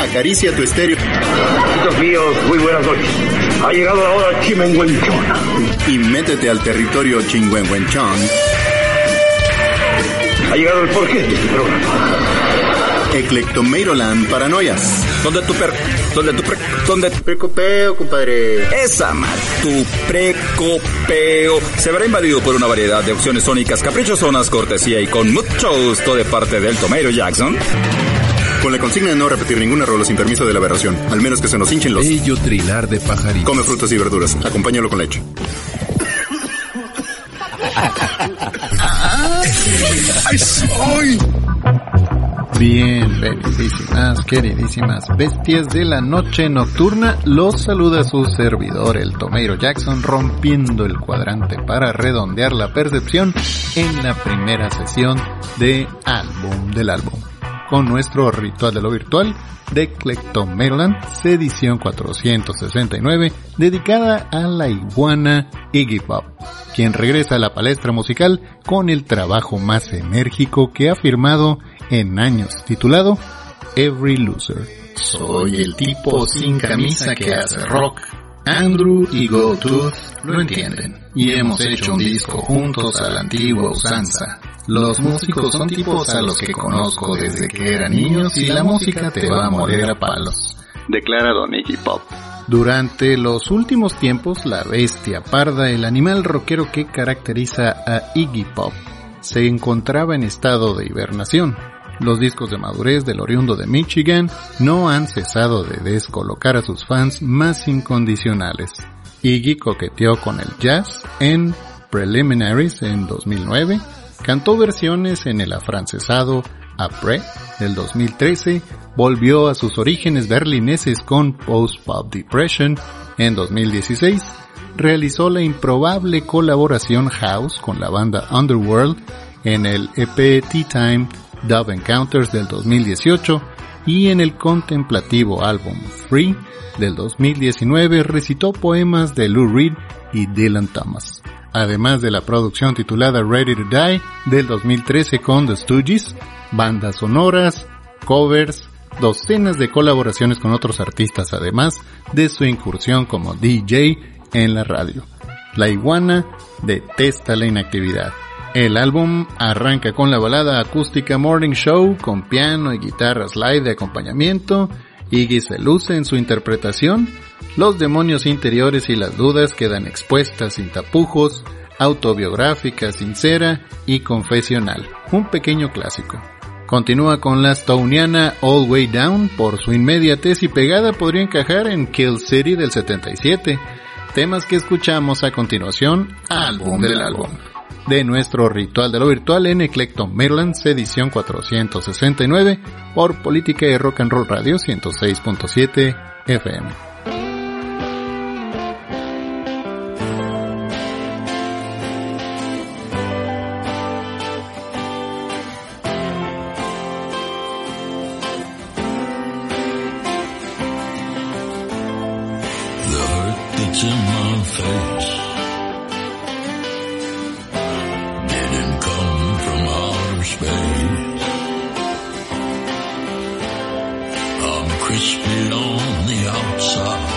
Acaricia tu estéreo. Amigos míos, muy buenas noches. Ha llegado la hora chimenguenchona. Y métete al territorio chingüengüenchón. Ha llegado el porqué de este programa. Eclectomeiroland Paranoias. ¿Dónde tu per... ¿Dónde tu pre... ¿Dónde tu Precopeo, compadre. Esa mal, tu precopeo se verá invadido por una variedad de opciones sónicas caprichosonas, cortesía y con mucho gusto de parte del Tomato Jackson. Con la consigna de no repetir ningún error sin permiso de la aberración, al menos que se nos hinchen los... Bello trinar de pajarito. Come frutas y verduras, acompáñalo con leche. Bien, queridísimas, queridísimas bestias de la noche nocturna, los saluda su servidor, el Tomeiro Jackson, rompiendo el cuadrante para redondear la percepción en la primera sesión de álbum del álbum. Con nuestro ritual de lo virtual de Clectomeroland, edición 469, dedicada a la iguana Iggy Pop, quien regresa a la palestra musical con el trabajo más enérgico que ha firmado en años, titulado Every Loser. Soy el tipo sin camisa que hace rock. Andrew y GoTooth lo entienden y hemos hecho un disco juntos a la antigua usanza. Los músicos son tipos a los que conozco desde que eran niños y la música te va a morir a palos. Declara Don Iggy Pop. Durante los últimos tiempos, la bestia parda, el animal rockero que caracteriza a Iggy Pop, se encontraba en estado de hibernación. Los discos de madurez del oriundo de Michigan no han cesado de descolocar a sus fans más incondicionales. Iggy coqueteó con el jazz en Preliminaries en 2009, cantó versiones en el afrancesado Après del 2013, volvió a sus orígenes berlineses con Post Pop Depression en 2016, realizó la improbable colaboración House con la banda Underworld en el EP Tea Time Dove Encounters del 2018 y en el contemplativo álbum Free del 2019 recitó poemas de Lou Reed y Dylan Thomas. Además de la producción titulada Ready to Die del 2013 con The Stooges, bandas sonoras, covers, docenas de colaboraciones con otros artistas además de su incursión como DJ en la radio. La iguana detesta la inactividad. El álbum arranca con la balada acústica Morning Show con piano y guitarra slide de acompañamiento. Iggy se luce en su interpretación. Los demonios interiores y las dudas quedan expuestas sin tapujos, autobiográfica, sincera y confesional. Un pequeño clásico. Continúa con la Stoniana All Way Down, por su inmediatez y pegada podría encajar en Kill City del 77, temas que escuchamos a continuación, álbum del álbum de nuestro ritual de lo virtual en Eclecton Maryland, edición 469 por Política y Rock and Roll Radio 106.7 FM. Crispy on the outside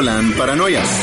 Land Paranoia.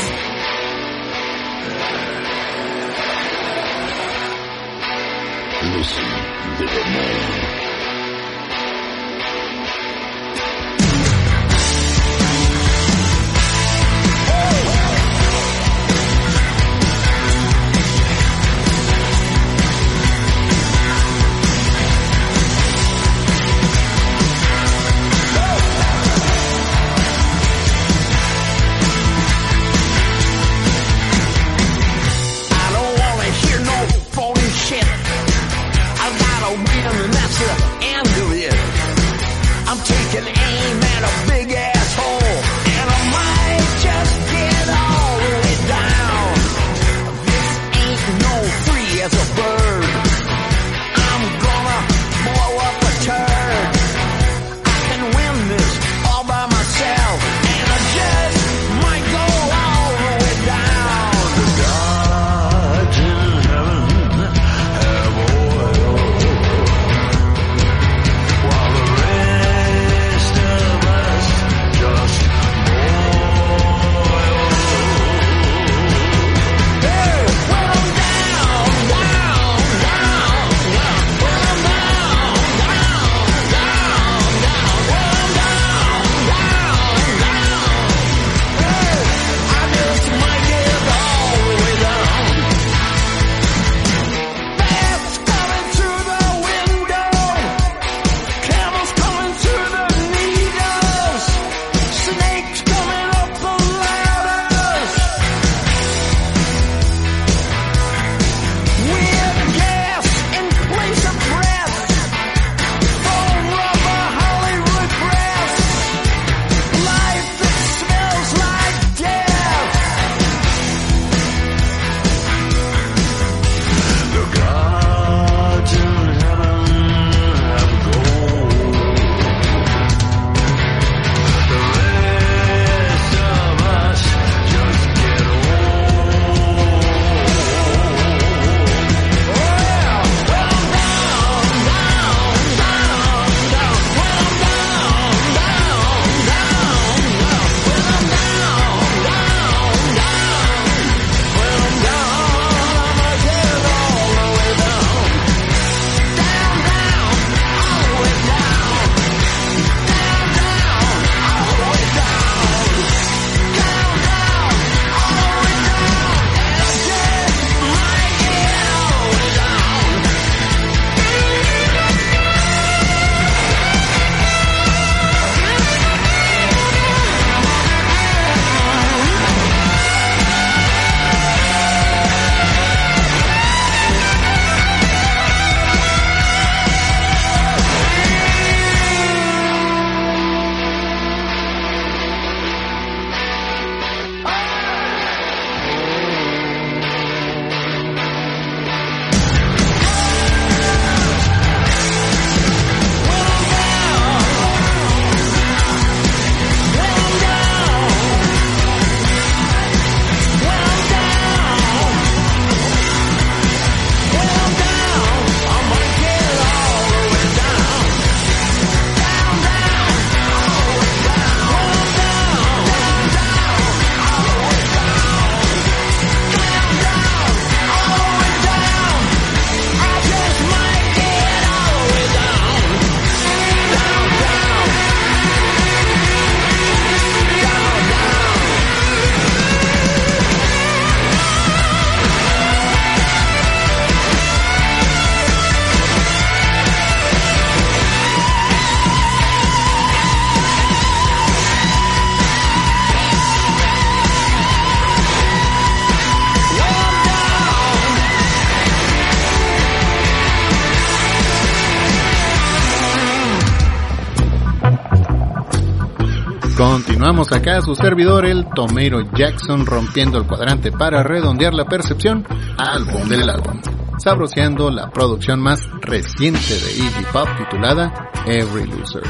Continuamos acá, a su servidor, el Tomero Jackson, rompiendo el cuadrante para redondear la percepción, álbum del álbum, sabroseando la producción más reciente de Iggy Pop titulada Every Loser.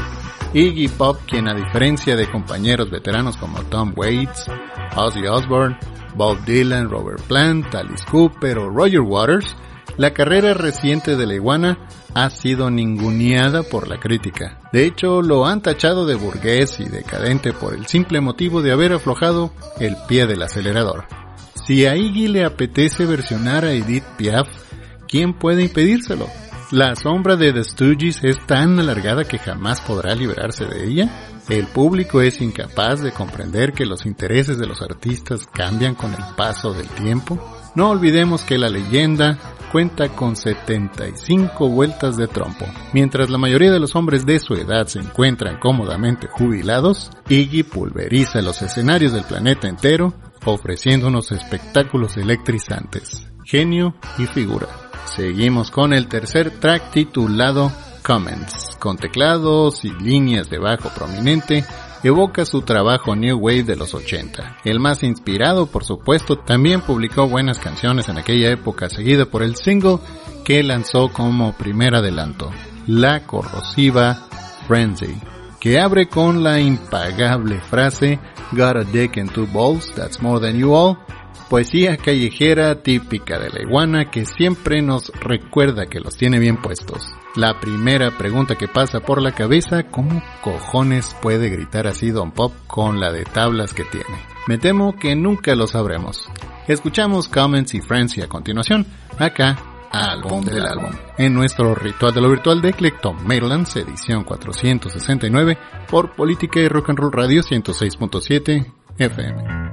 Iggy Pop, quien a diferencia de compañeros veteranos como Tom Waits, Ozzy Osbourne, Bob Dylan, Robert Plant, Alice Cooper o Roger Waters, la carrera reciente de la iguana ha sido ninguneada por la crítica. De hecho, lo han tachado de burgués y decadente por el simple motivo de haber aflojado el pie del acelerador. Si a Iggy le apetece versionar a Edith Piaf, ¿quién puede impedírselo? La sombra de The Stooges es tan alargada que jamás podrá liberarse de ella. El público es incapaz de comprender que los intereses de los artistas cambian con el paso del tiempo. No olvidemos que la leyenda cuenta con 75 vueltas de trompo. Mientras la mayoría de los hombres de su edad se encuentran cómodamente jubilados, Iggy pulveriza los escenarios del planeta entero, ofreciendo unos espectáculos electrizantes. Genio y figura. Seguimos con el tercer track titulado Comments, con teclados y líneas de bajo prominente, evoca su trabajo New Wave de los 80. El más inspirado, por supuesto, también publicó buenas canciones en aquella época, seguida por el single que lanzó como primer adelanto, La Corrosiva Frenzy, que abre con la impagable frase Got a dick and two balls, that's more than you all, Poesía callejera típica de la iguana que siempre nos recuerda que los tiene bien puestos. La primera pregunta que pasa por la cabeza, ¿cómo cojones puede gritar así Don Pop con la de tablas que tiene? Me temo que nunca lo sabremos. Escuchamos Comments y Frenzy a continuación, acá, álbum del álbum. En nuestro ritual de lo virtual de Eclecton Maryland, edición 469, por Política y Rock and Roll Radio 106.7 FM.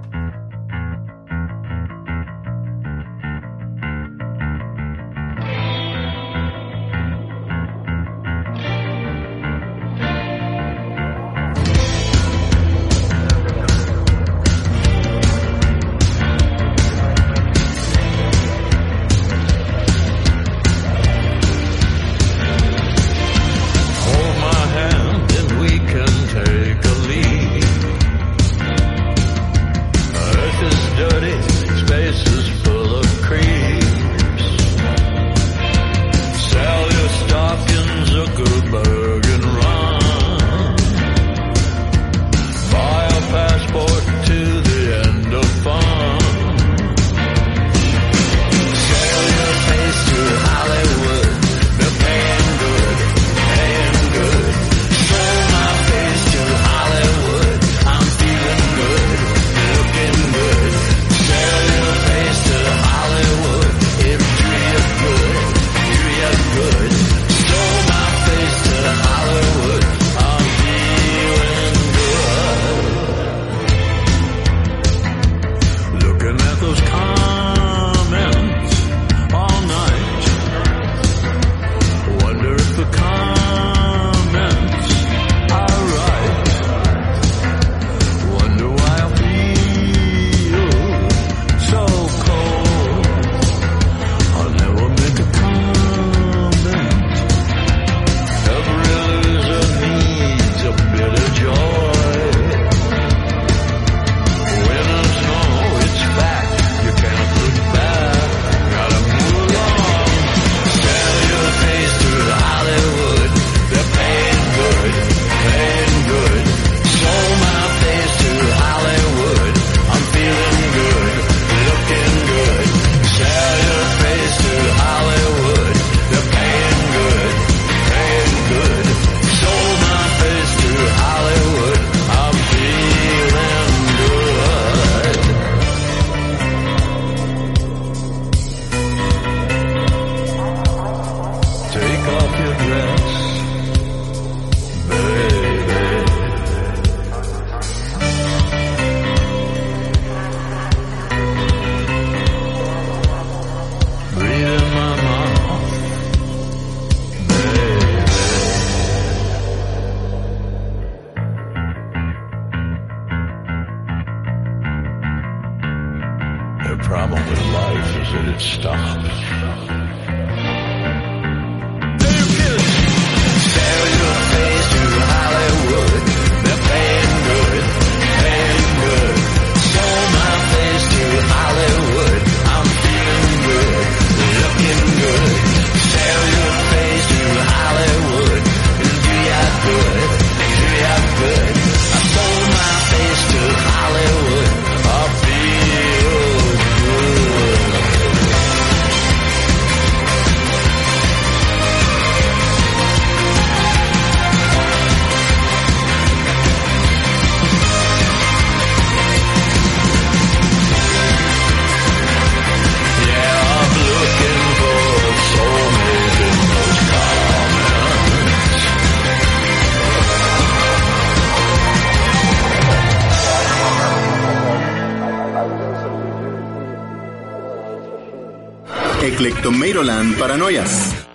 Eclectomeiroland Paranoias.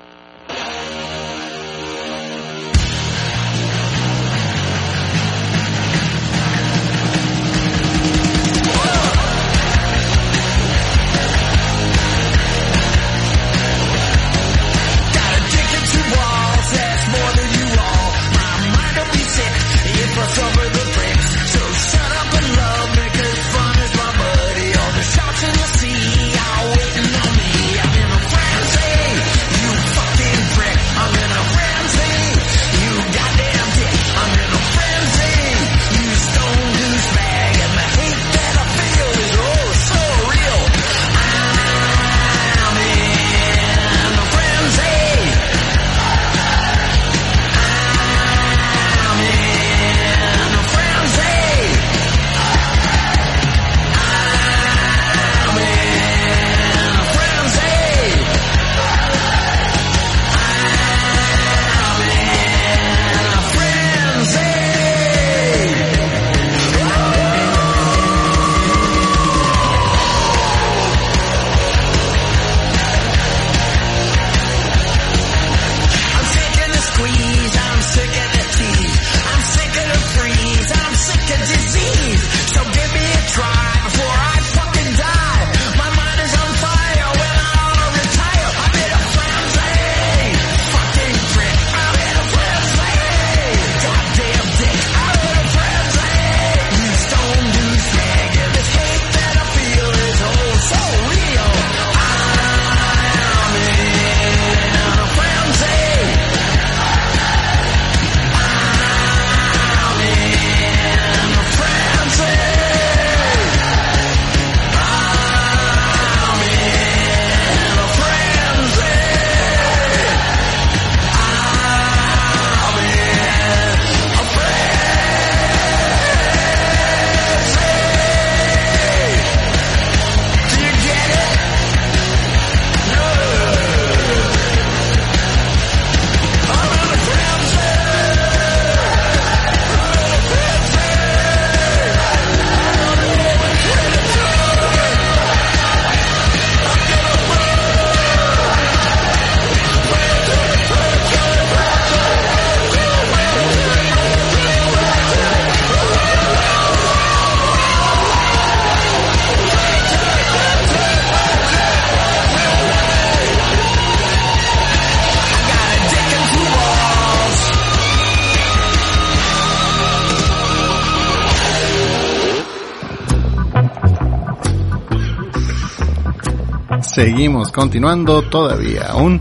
Seguimos continuando todavía aún.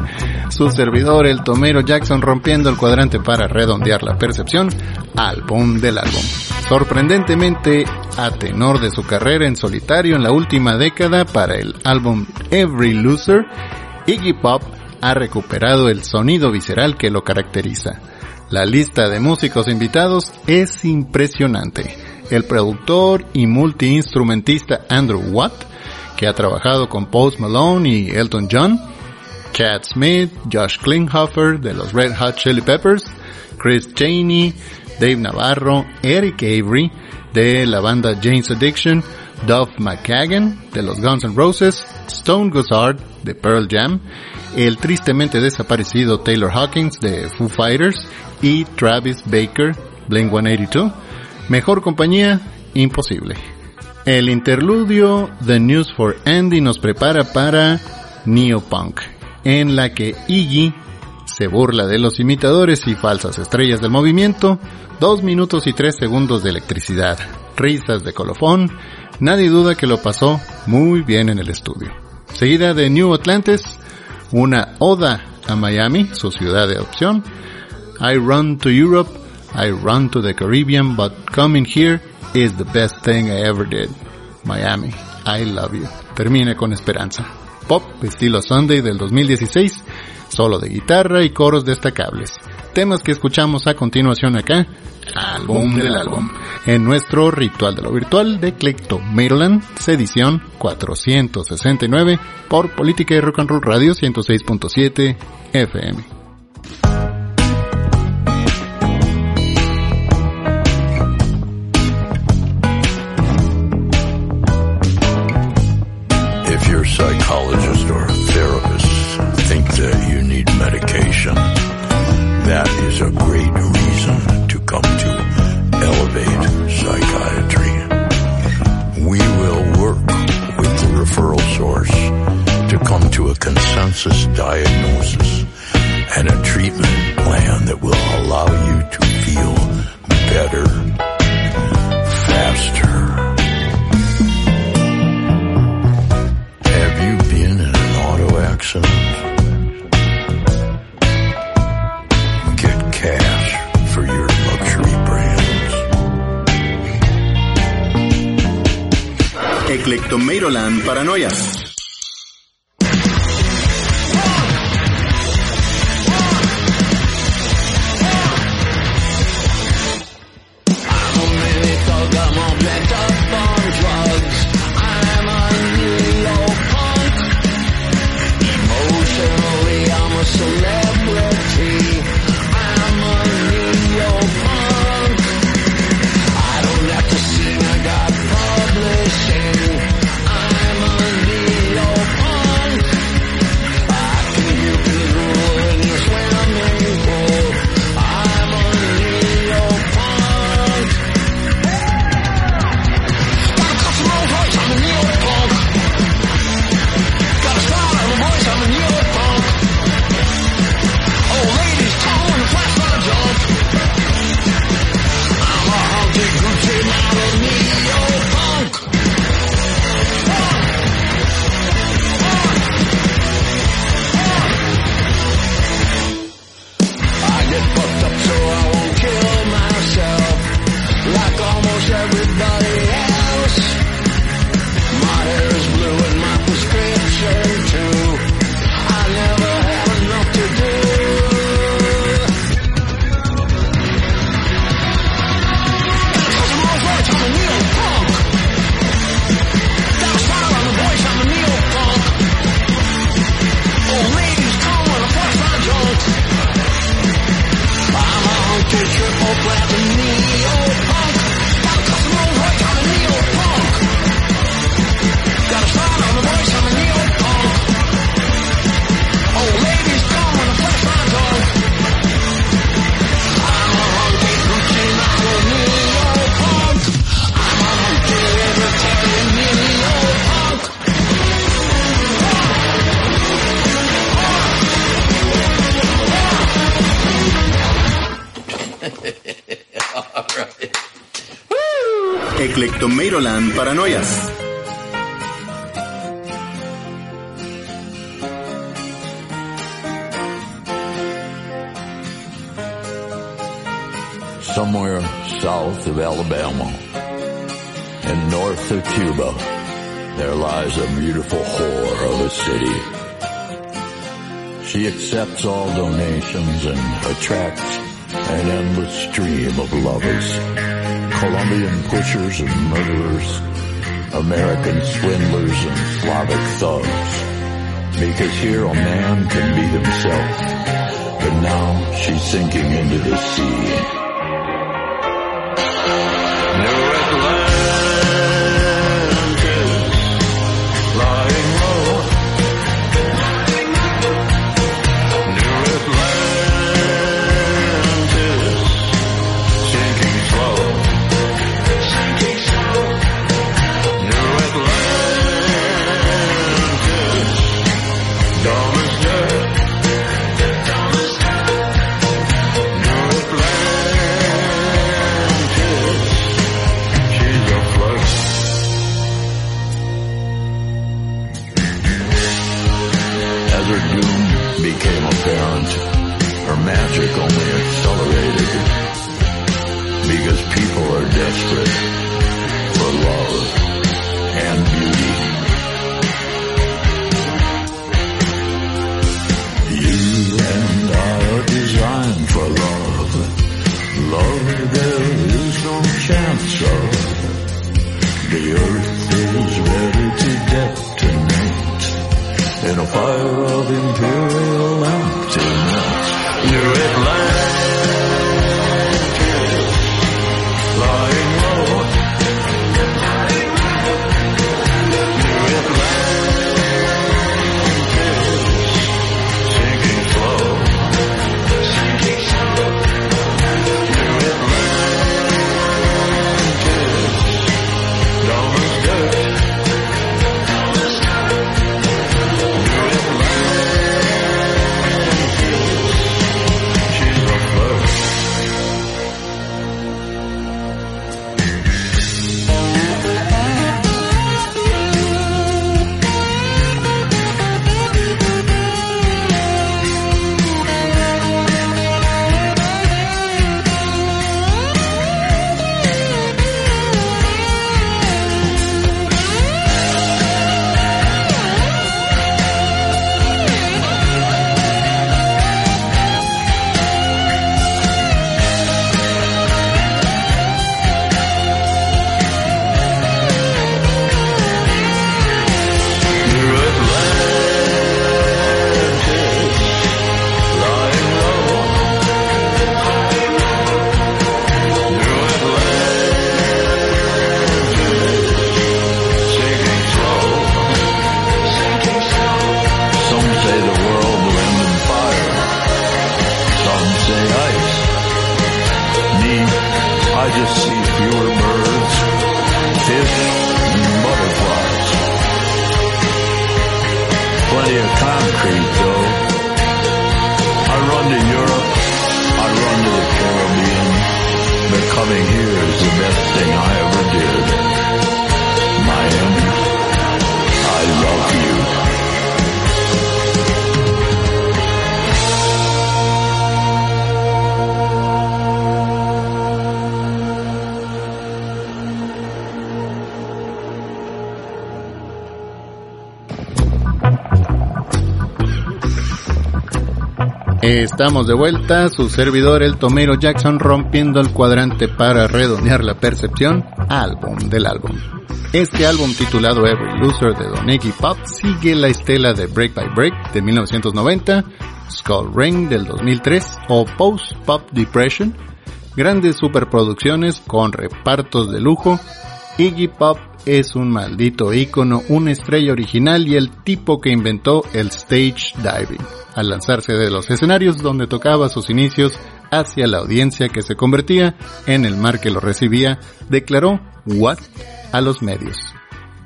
Su servidor, el Tomero Jackson, rompiendo el cuadrante para redondear la percepción. Álbum del álbum. Sorprendentemente, a tenor de su carrera en solitario en la última década para el álbum Every Loser, Iggy Pop ha recuperado el sonido visceral que lo caracteriza. La lista de músicos invitados es impresionante. El productor y multiinstrumentista Andrew Watt, que ha trabajado con Post Malone y Elton John, Chad Smith, Josh Klinghoffer de los Red Hot Chili Peppers, Chris Cheney, Dave Navarro, Eric Avery de la banda Jane's Addiction, Duff McKagan de los Guns N' Roses, Stone Gossard de Pearl Jam, el tristemente desaparecido Taylor Hawkins de Foo Fighters y Travis Baker, Blink 182. Mejor compañía, imposible. El interludio The News for Andy nos prepara para Neopunk, en la que Iggy se burla de los imitadores y falsas estrellas del movimiento, dos minutos y tres segundos de electricidad, risas de colofón, nadie duda que lo pasó muy bien en el estudio. Seguida de New Atlantis, una oda a Miami, su ciudad de adopción, I run to Europe, I run to the Caribbean, but coming here is the best thing I ever did. Miami, I love you. Termina con esperanza. Pop, estilo Sunday del 2016, solo de guitarra y coros destacables. Temas que escuchamos a continuación acá, álbum del álbum, en nuestro ritual de lo virtual de Clecto Maryland, edición 469 por Política y Rock and Roll Radio 106.7 FM. Eclectomeiroland Paranoia. Eclectomeiroland Paranoias. somewhere south of Alabama and north of Cuba, there lies a beautiful whore of a city. She accepts all donations and attracts an endless stream of lovers, Colombian pushers and murderers, American swindlers and Slavic thugs. Because here a man can be himself, but now she's sinking into the sea. Estamos de vuelta, su servidor el Tomero Jackson rompiendo el cuadrante para redondear la percepción, álbum del álbum. Este álbum titulado Every Loser de Don Iggy Pop sigue la estela de Break by Break de 1990, Skull Ring del 2003 o Post Pop Depression, grandes superproducciones con repartos de lujo, Iggy Pop es un maldito ícono, una estrella original y el tipo que inventó el stage diving, al lanzarse de los escenarios donde tocaba sus inicios hacia la audiencia que se convertía en el mar que lo recibía, declaró What a los medios.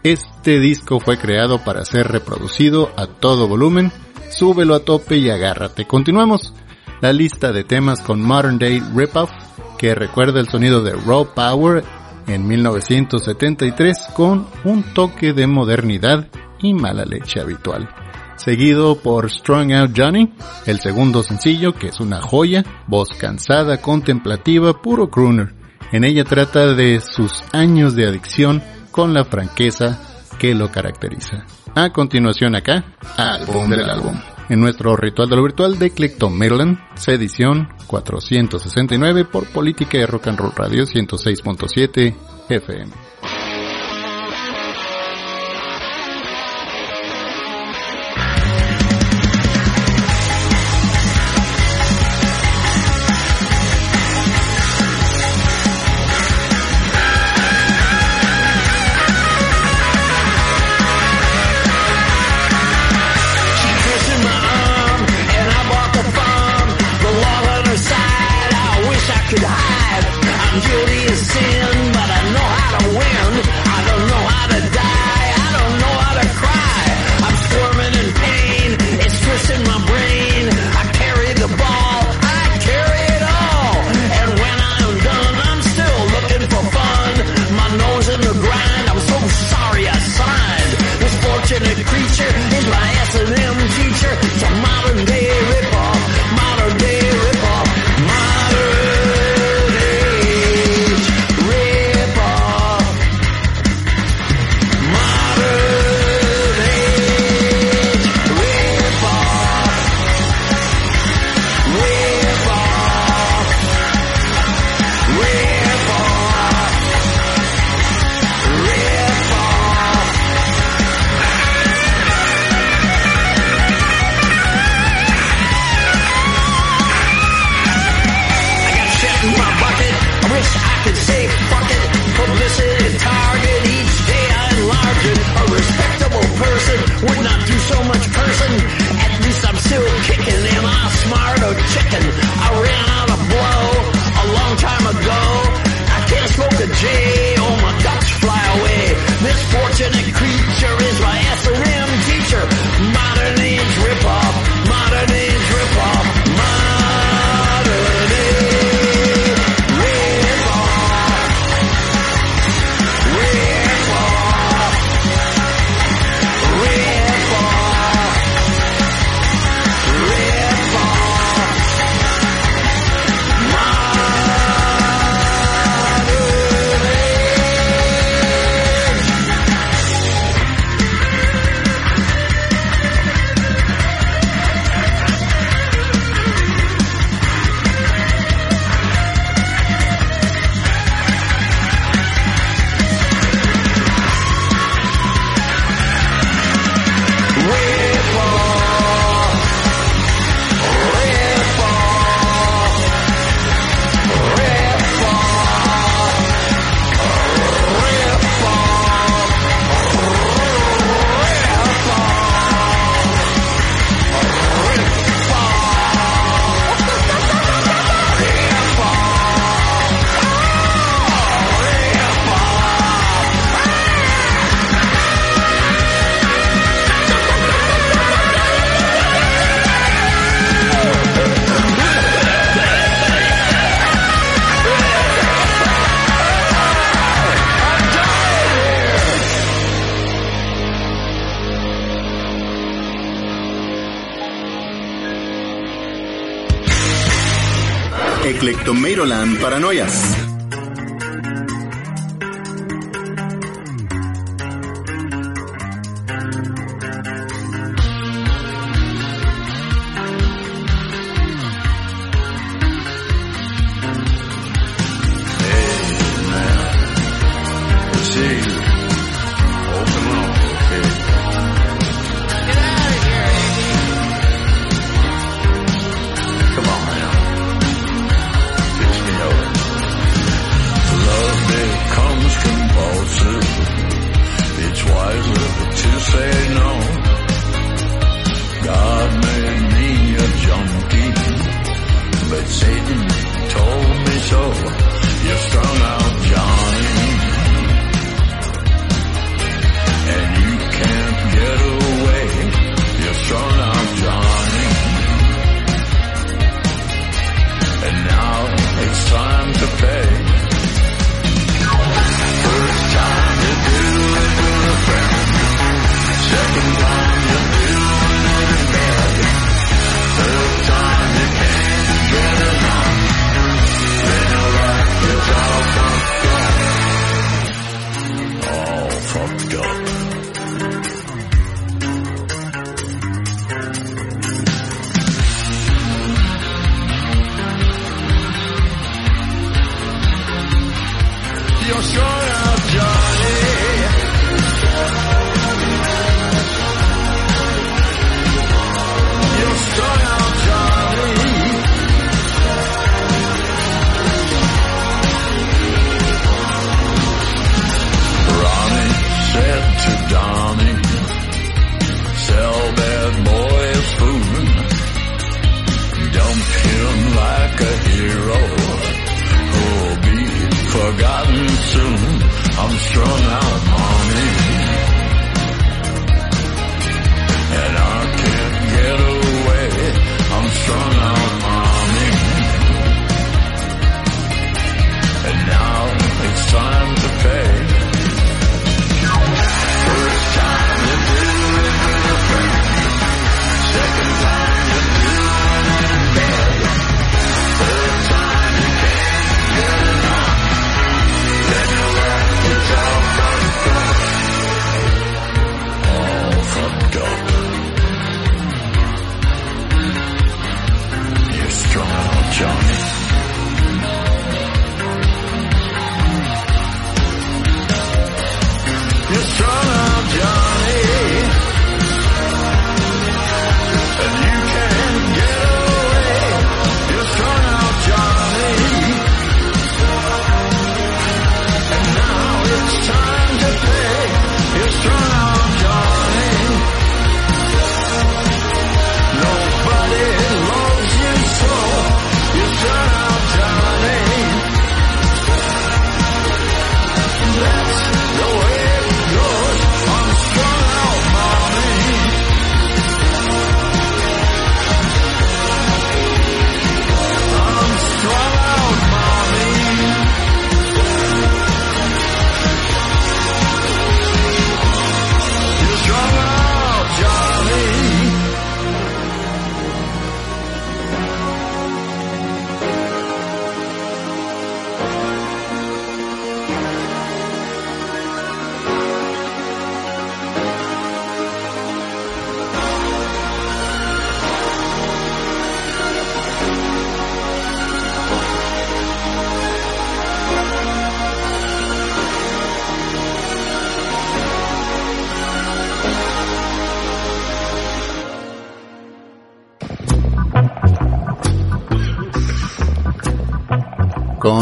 Este disco fue creado para ser reproducido a todo volumen, súbelo a tope y agárrate. Continuamos la lista de temas con Modern Day Ripoff, que recuerda el sonido de Raw Power en 1973 con un toque de modernidad y mala leche habitual. Seguido por Strung Out Johnny, el segundo sencillo que es una joya, voz cansada, contemplativa, puro crooner. En ella trata de sus años de adicción con la franqueza que lo caracteriza. A continuación acá, álbum del álbum. En nuestro ritual de lo virtual de Clecton Maryland, edición 469 por Política de Rock and Roll Radio 106.7 FM. Eclectomeiroland Paranoias. strung out.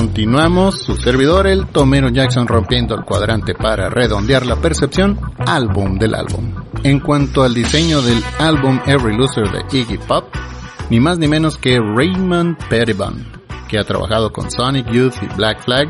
Continuamos, su servidor, el Tomero Jackson rompiendo el cuadrante para redondear la percepción, álbum del álbum. En cuanto al diseño del álbum Every Loser de Iggy Pop, ni más ni menos que Raymond Pettibon, que ha trabajado con Sonic Youth y Black Flag,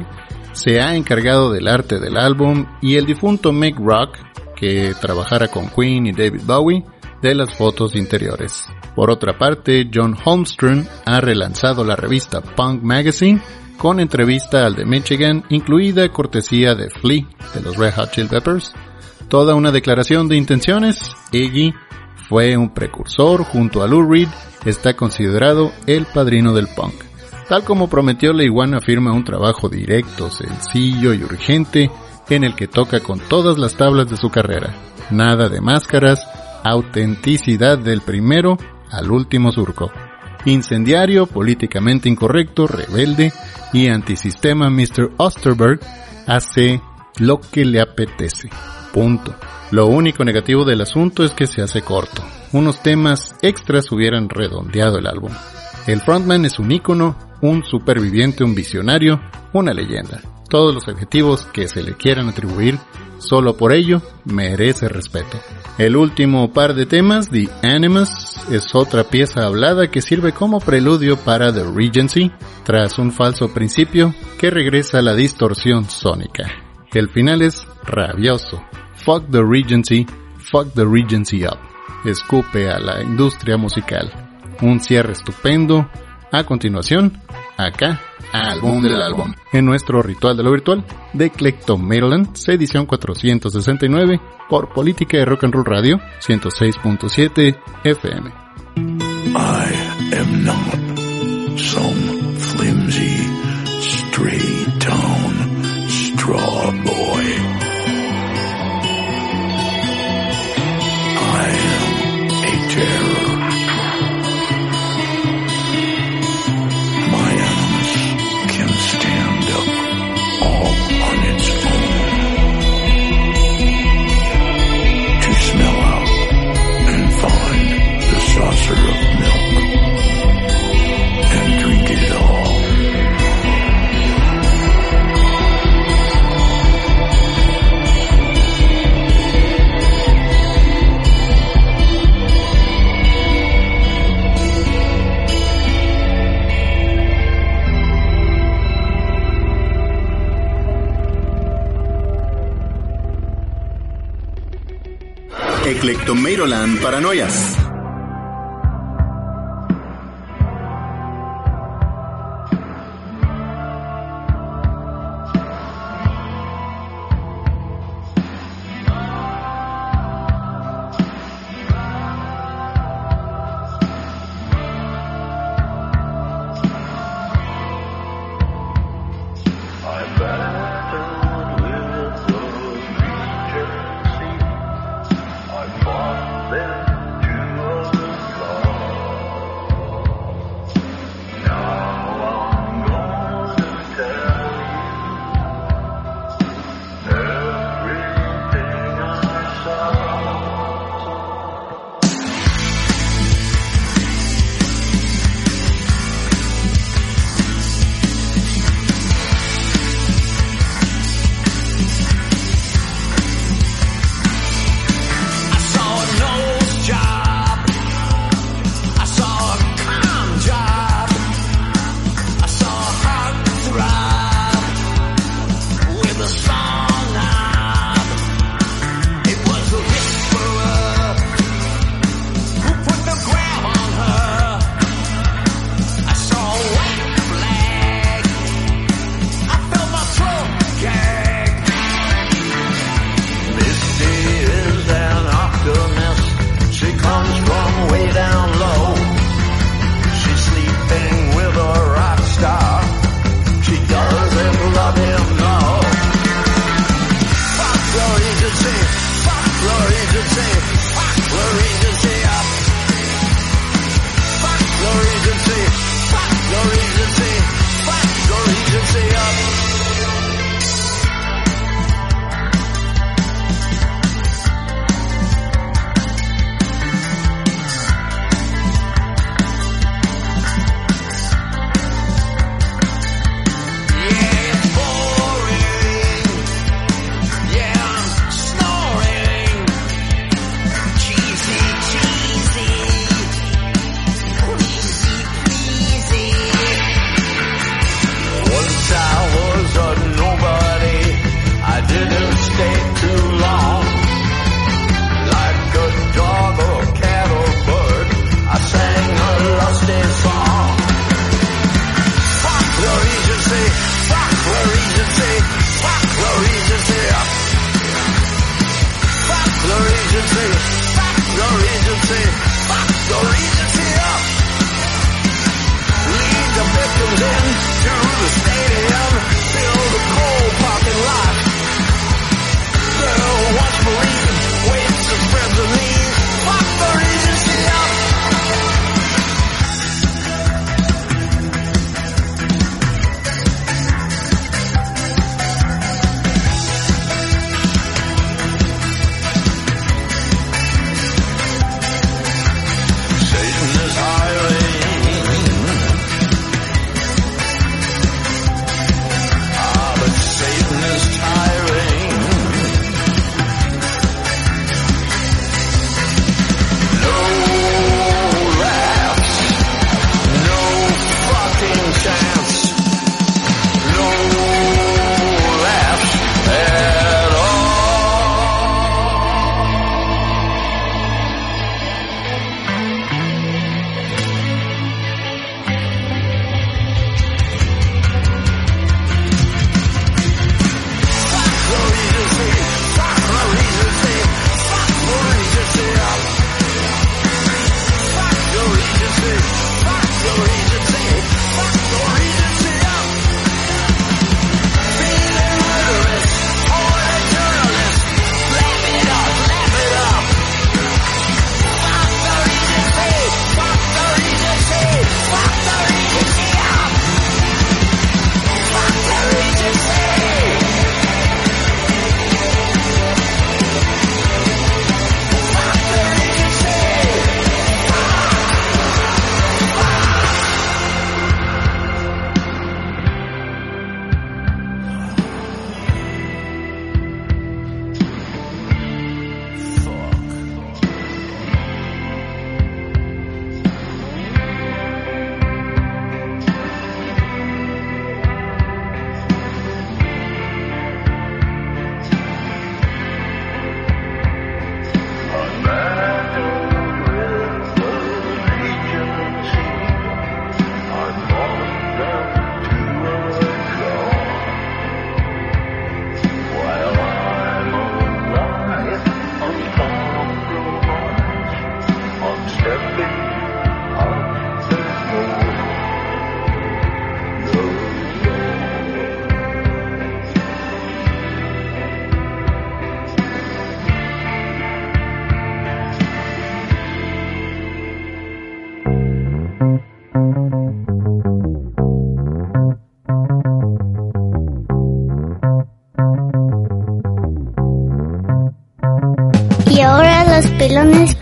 se ha encargado del arte del álbum y el difunto Mick Rock, que trabajara con Queen y David Bowie, de las fotos interiores. Por otra parte, John Holmstrom ha relanzado la revista Punk Magazine con entrevista al de Michigan, incluida cortesía de Flea de los Red Hot Chili Peppers. Toda una declaración de intenciones. Iggy fue un precursor junto a Lou Reed, está considerado el padrino del punk. Tal como prometió, la iguana firma un trabajo directo, sencillo y urgente en el que toca con todas las tablas de su carrera. Nada de máscaras, autenticidad del primero al último surco. Incendiario, políticamente incorrecto, rebelde y antisistema Mr. Osterberg hace lo que le apetece. Punto. Lo único negativo del asunto es que se hace corto. Unos temas extras hubieran redondeado el álbum. El frontman es un ícono, un superviviente, un visionario, una leyenda. Todos los adjetivos que se le quieran atribuir, solo por ello, merece respeto. El último par de temas, The Animus, es otra pieza hablada que sirve como preludio para The Regency, tras un falso principio que regresa a la distorsión sónica. El final es rabioso. Fuck the Regency, fuck the Regency up. Escupe a la industria musical. Un cierre estupendo. A continuación, acá, álbum del álbum. En nuestro ritual de lo virtual, de Maryland, edición 469, por Política de Rock and Roll Radio, 106.7 FM. I am not some flimsy, stray town straw boy. Eclectomeiroland Paranoias.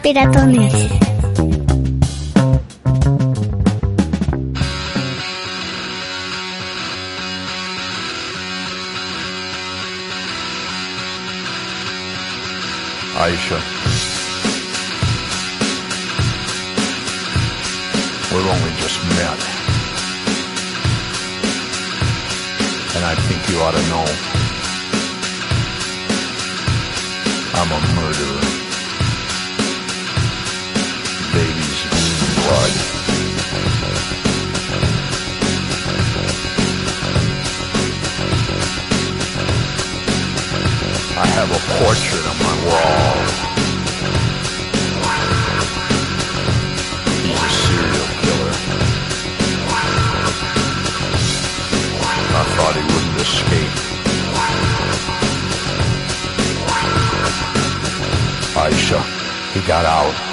Piratones. Aisha. We've only just met. And I think you ought to know. I'm a murderer. Blood. I have a portrait on my wall. He's a serial killer. I thought he wouldn't escape. Aisha, he got out.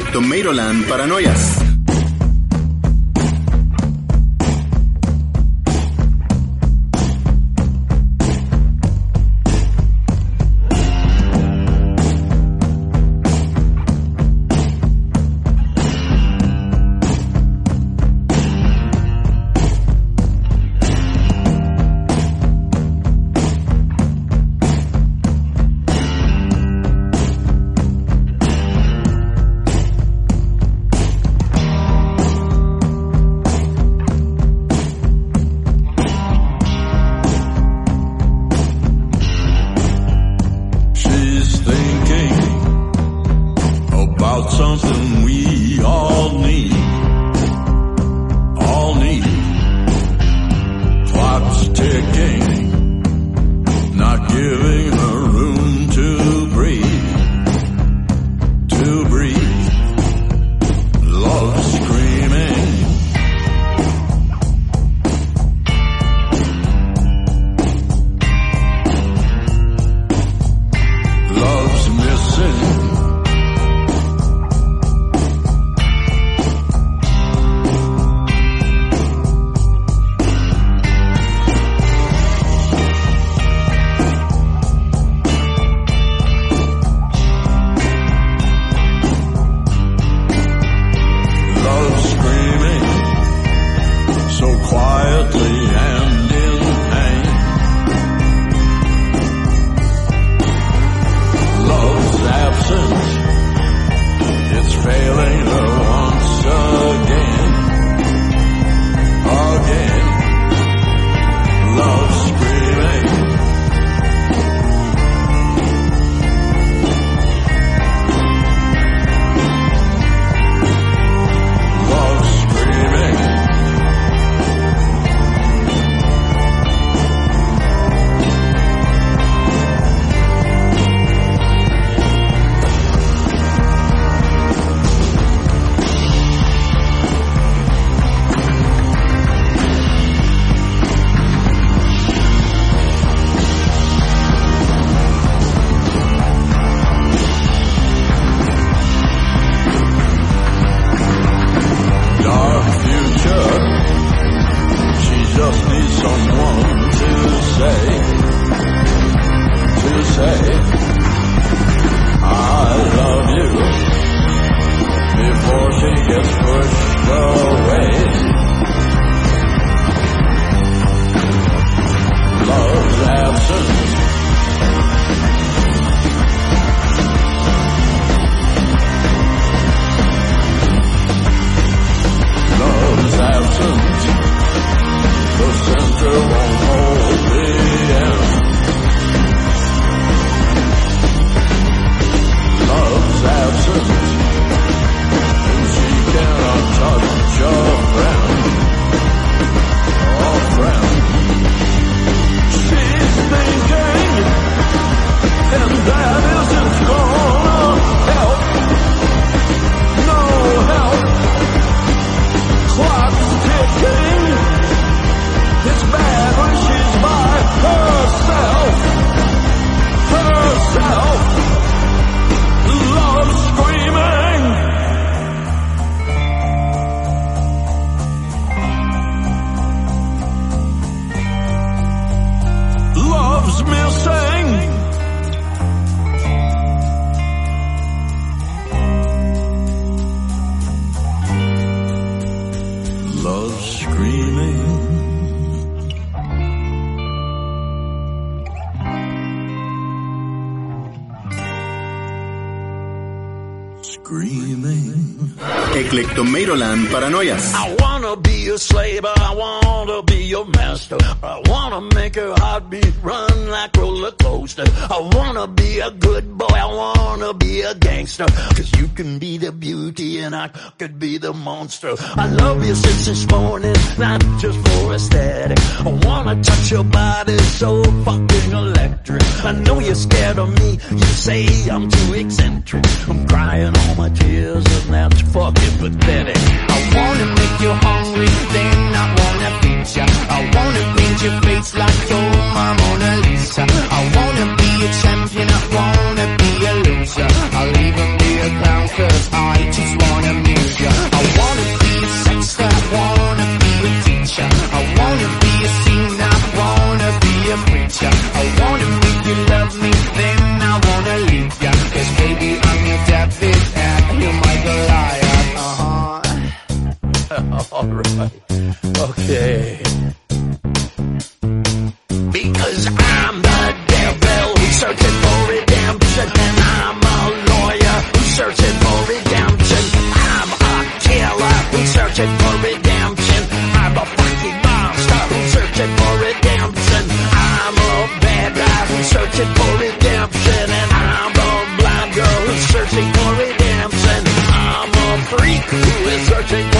Eclectomeiroland Paranoias. Eclectomeiroland Paranoias. I wanna be a slave, I wanna your master. I wanna make her heartbeat run like roller coaster. I wanna be a good boy, I wanna be a gangster. Cause you can be the beauty and I could be the monster. I love you since this morning, not just for aesthetic. I wanna touch your body so fucking electric. I know you're scared of me, you say I'm too eccentric. I'm crying all my tears and that's fucking pathetic. I wanna make you hungry, then I wanna I wanna paint your face like your Mona Lisa. I wanna be a champion, I wanna be a loser. I'll even be a clown cause I just wanna amuse ya. I wanna All right. Okay. Because I'm the devil who's searching for redemption. And I'm a lawyer who's searching for redemption. I'm a killer who's searching for redemption. I'm a fucking monster who's searching for redemption. I'm a bad guy who's searching for redemption. And I'm a blind girl who's searching for redemption. I'm a freak who is searching for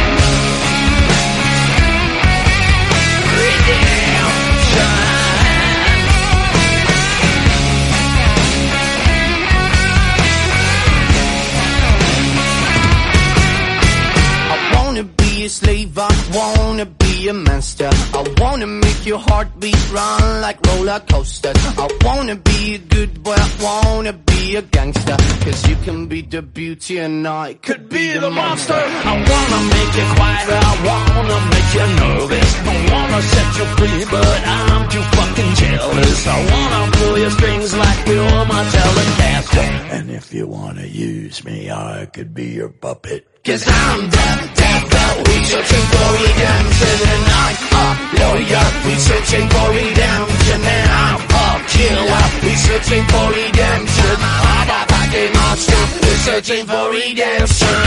Your heartbeat run like roller coasters. I wanna be a good boy, I wanna be a gangster. Cause you can be the beauty and I could be the monster. I wanna make you quiet, I wanna make you nervous. I wanna set you free, but I'm too fucking jealous. I wanna pull your strings like you're my telecaster. And if you wanna use me, I could be your puppet. Cause I'm that, that, that, we searching for redemption and I'm a lawyer, we searching for redemption and I'm a killer, we searching for redemption. I'm a fucking monster, we searching for redemption.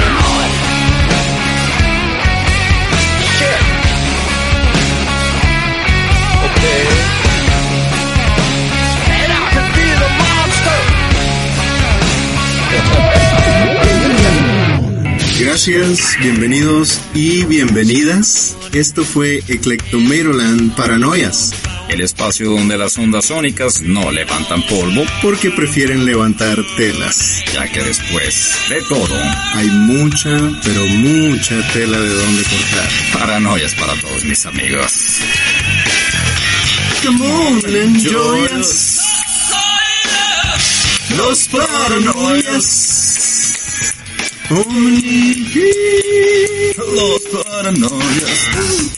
Shit. Okay. And I could be the monster. Gracias, bienvenidos y bienvenidas. Esto fue Eclectomeroland Paranoias, El espacio donde las ondas sónicas no levantan polvo, porque prefieren levantar telas. ya que después de todo, Hay mucha, pero mucha tela de donde cortar. paranoias para todos mis amigos. Come on, enjoy us. Los paranoias. Omni. Los paranoias.